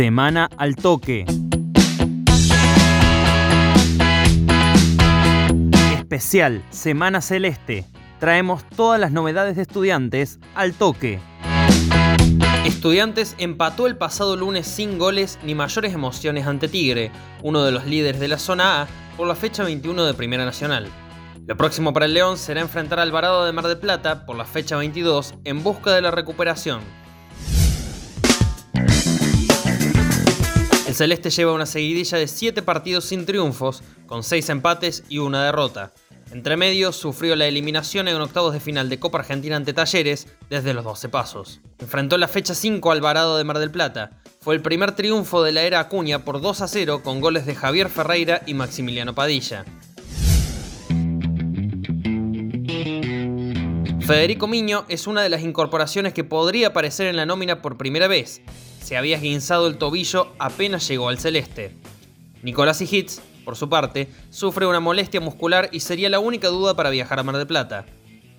Semana al toque. Especial Semana Celeste. Traemos todas las novedades de estudiantes al toque. Estudiantes empató el pasado lunes sin goles ni mayores emociones ante Tigre, uno de los líderes de la zona A, por la fecha 21 de Primera Nacional. Lo próximo para el León será enfrentar a Alvarado de Mar del Plata por la fecha 22 en busca de la recuperación. Celeste lleva una seguidilla de 7 partidos sin triunfos, con 6 empates y una derrota. Entre medios, sufrió la eliminación en octavos de final de Copa Argentina ante Talleres desde los 12 pasos. Enfrentó la fecha 5 Alvarado de Mar del Plata. Fue el primer triunfo de la era Acuña por 2 a 0 con goles de Javier Ferreira y Maximiliano Padilla. Federico Miño es una de las incorporaciones que podría aparecer en la nómina por primera vez. Se había esguinzado el tobillo apenas llegó al celeste. Nicolás Hits por su parte, sufre una molestia muscular y sería la única duda para viajar a Mar del Plata.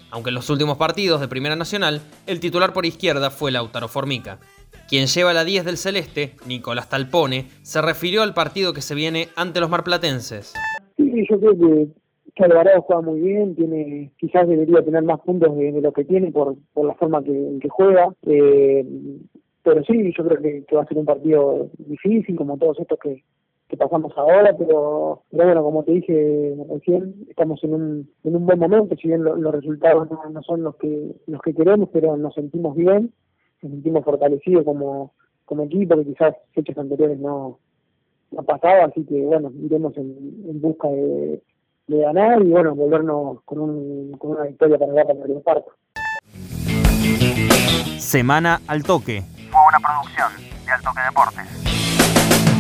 Aunque en los últimos partidos de Primera Nacional, el titular por izquierda fue Lautaro Formica. Quien lleva la 10 del Celeste, Nicolás Talpone, se refirió al partido que se viene ante los marplatenses. Sí, yo creo que, Alvarado juega muy bien, tiene quizás debería tener más puntos de, lo que tiene por, la forma que, que juega. Eh, pero sí, yo creo que, va a ser un partido difícil, como todos estos que, pasamos ahora, pero, bueno, como te dije recién, estamos en un, en un buen momento, si bien los resultados no, son los que los que queremos, pero nos sentimos bien, nos sentimos fortalecidos como, como equipo, que quizás fechas anteriores no, no pasado, así que bueno, iremos en, busca de, ganar y bueno, volvernos con, un, con una victoria para la para el parto. Semana al toque una producción de Altoque Deportes.